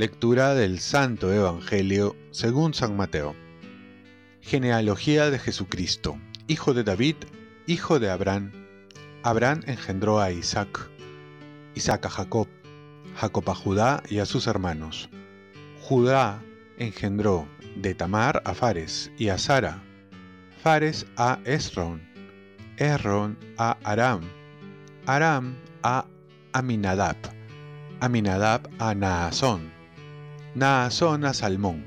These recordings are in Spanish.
Lectura del Santo Evangelio según San Mateo. Genealogía de Jesucristo, hijo de David, hijo de Abraham. Abraham engendró a Isaac, Isaac a Jacob, Jacob a Judá y a sus hermanos. Judá engendró de Tamar a Fares y a Sara, Fares a Esron, Esron a Aram, Aram a Aminadab, Aminadab a Naasón, Naasón a Salmón.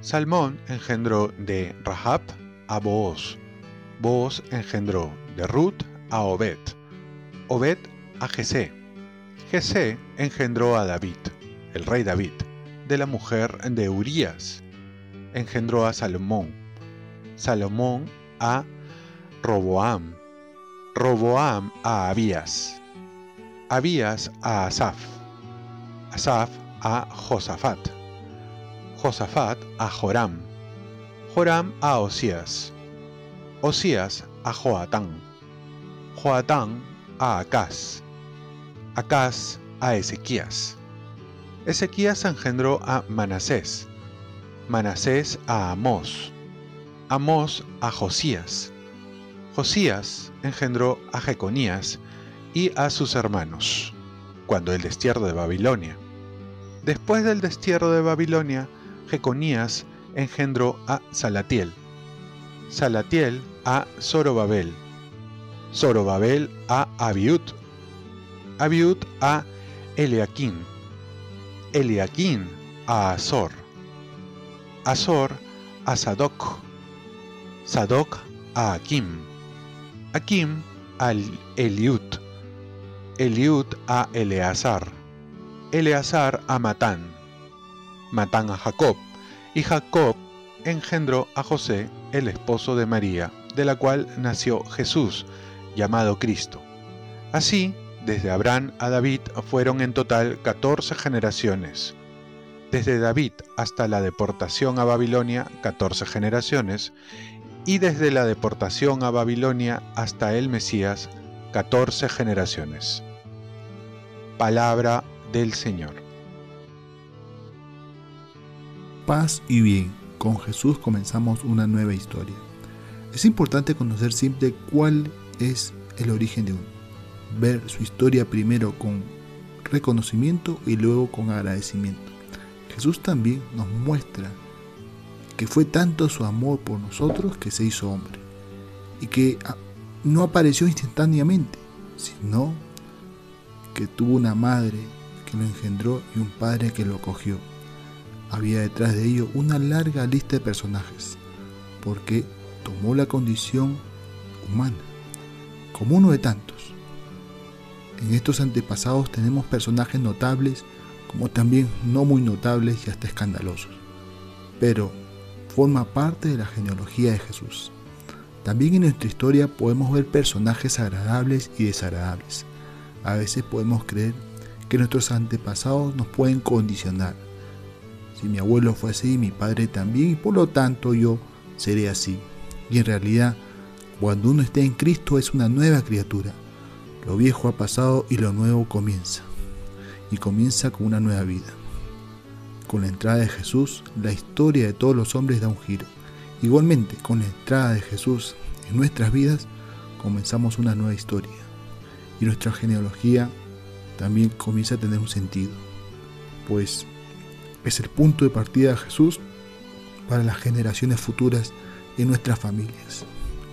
Salmón engendró de Rahab a Booz. Booz engendró de Ruth a Obed. Obed a Jesé. Jesé engendró a David, el rey David, de la mujer de Urías. Engendró a Salomón. Salomón a Roboam. Roboam a Abías. Abías a Asaf. Asaf a Josafat, Josafat a Joram, Joram a Osías, Osías a Joatán, Joatán a Acaz, Acaz a Ezequías. Ezequías engendró a Manasés, Manasés a Amós, Amós a Josías, Josías engendró a Jeconías y a sus hermanos, cuando el destierro de Babilonia. Después del destierro de Babilonia, Jeconías engendró a Salatiel, Salatiel a Zorobabel, Zorobabel a Abiud, Abiud a Eliaquín, Eliaquín a Azor, Azor a Sadoc, Sadoc a Akim, Akim a Eliud, Eliud a Eleazar, Eleazar a Matán, Matán a Jacob, y Jacob engendró a José, el esposo de María, de la cual nació Jesús, llamado Cristo. Así, desde Abraham a David fueron en total 14 generaciones. Desde David hasta la deportación a Babilonia, 14 generaciones, y desde la deportación a Babilonia hasta el Mesías, 14 generaciones. Palabra del Señor. Paz y bien, con Jesús comenzamos una nueva historia. Es importante conocer siempre cuál es el origen de uno, ver su historia primero con reconocimiento y luego con agradecimiento. Jesús también nos muestra que fue tanto su amor por nosotros que se hizo hombre y que no apareció instantáneamente, sino que tuvo una madre lo engendró y un padre que lo acogió. Había detrás de ello una larga lista de personajes, porque tomó la condición humana, como uno de tantos. En estos antepasados tenemos personajes notables, como también no muy notables y hasta escandalosos, pero forma parte de la genealogía de Jesús. También en nuestra historia podemos ver personajes agradables y desagradables. A veces podemos creer que nuestros antepasados nos pueden condicionar. Si mi abuelo fue así, mi padre también, y por lo tanto yo seré así. Y en realidad, cuando uno está en Cristo es una nueva criatura. Lo viejo ha pasado y lo nuevo comienza. Y comienza con una nueva vida. Con la entrada de Jesús, la historia de todos los hombres da un giro. Igualmente, con la entrada de Jesús en nuestras vidas, comenzamos una nueva historia. Y nuestra genealogía también comienza a tener un sentido, pues es el punto de partida de Jesús para las generaciones futuras en nuestras familias.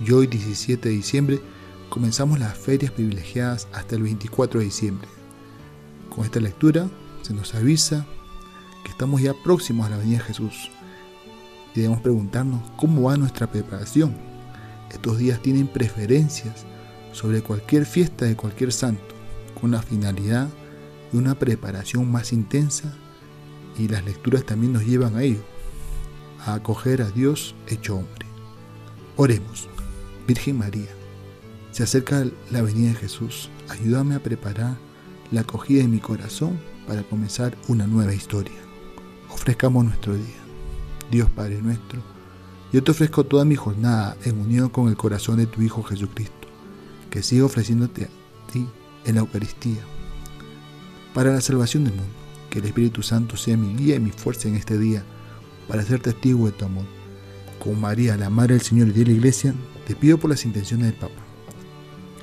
Y hoy, 17 de diciembre, comenzamos las ferias privilegiadas hasta el 24 de diciembre. Con esta lectura se nos avisa que estamos ya próximos a la Avenida Jesús. Y debemos preguntarnos cómo va nuestra preparación. Estos días tienen preferencias sobre cualquier fiesta de cualquier santo con la finalidad de una preparación más intensa y las lecturas también nos llevan a ello, a acoger a Dios hecho hombre. Oremos, Virgen María, se acerca la venida de Jesús, ayúdame a preparar la acogida de mi corazón para comenzar una nueva historia. Ofrezcamos nuestro día. Dios Padre nuestro, yo te ofrezco toda mi jornada en unión con el corazón de tu Hijo Jesucristo, que sigue ofreciéndote a ti en la Eucaristía, para la salvación del mundo. Que el Espíritu Santo sea mi guía y mi fuerza en este día, para ser testigo de tu amor. Con María, la Madre del Señor y de la Iglesia, te pido por las intenciones del Papa.